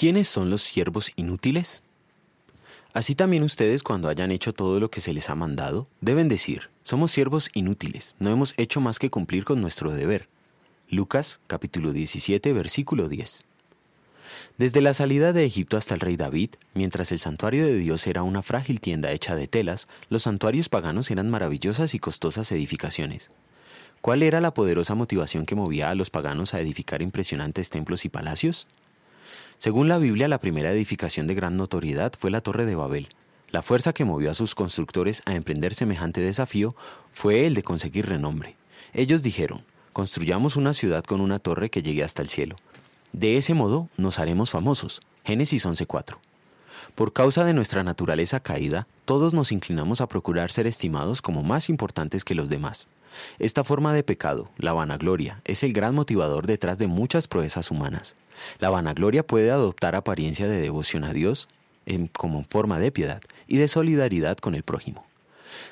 ¿Quiénes son los siervos inútiles? Así también ustedes cuando hayan hecho todo lo que se les ha mandado, deben decir, somos siervos inútiles, no hemos hecho más que cumplir con nuestro deber. Lucas capítulo 17 versículo 10. Desde la salida de Egipto hasta el rey David, mientras el santuario de Dios era una frágil tienda hecha de telas, los santuarios paganos eran maravillosas y costosas edificaciones. ¿Cuál era la poderosa motivación que movía a los paganos a edificar impresionantes templos y palacios? Según la Biblia, la primera edificación de gran notoriedad fue la Torre de Babel. La fuerza que movió a sus constructores a emprender semejante desafío fue el de conseguir renombre. Ellos dijeron, construyamos una ciudad con una torre que llegue hasta el cielo. De ese modo nos haremos famosos. Génesis 11:4. Por causa de nuestra naturaleza caída, todos nos inclinamos a procurar ser estimados como más importantes que los demás. Esta forma de pecado, la vanagloria, es el gran motivador detrás de muchas proezas humanas. La vanagloria puede adoptar apariencia de devoción a Dios en, como forma de piedad y de solidaridad con el prójimo.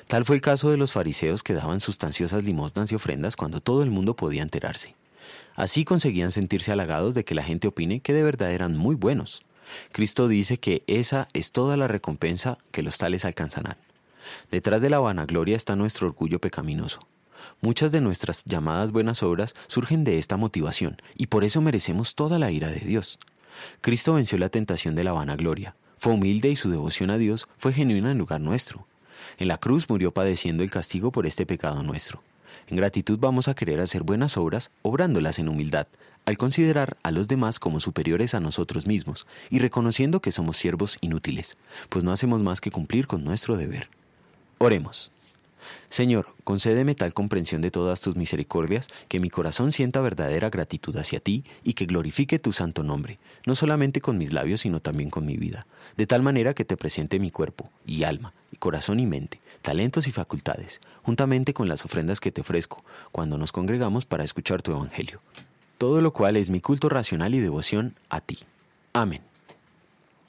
Tal fue el caso de los fariseos que daban sustanciosas limosnas y ofrendas cuando todo el mundo podía enterarse. Así conseguían sentirse halagados de que la gente opine que de verdad eran muy buenos. Cristo dice que esa es toda la recompensa que los tales alcanzarán. Detrás de la vanagloria está nuestro orgullo pecaminoso. Muchas de nuestras llamadas buenas obras surgen de esta motivación y por eso merecemos toda la ira de Dios. Cristo venció la tentación de la vanagloria, fue humilde y su devoción a Dios fue genuina en lugar nuestro. En la cruz murió padeciendo el castigo por este pecado nuestro. En gratitud vamos a querer hacer buenas obras, obrándolas en humildad, al considerar a los demás como superiores a nosotros mismos y reconociendo que somos siervos inútiles, pues no hacemos más que cumplir con nuestro deber. Oremos. Señor, concédeme tal comprensión de todas tus misericordias, que mi corazón sienta verdadera gratitud hacia ti y que glorifique tu santo nombre, no solamente con mis labios, sino también con mi vida, de tal manera que te presente mi cuerpo y alma, corazón y mente, talentos y facultades, juntamente con las ofrendas que te ofrezco, cuando nos congregamos para escuchar tu Evangelio. Todo lo cual es mi culto racional y devoción a ti. Amén.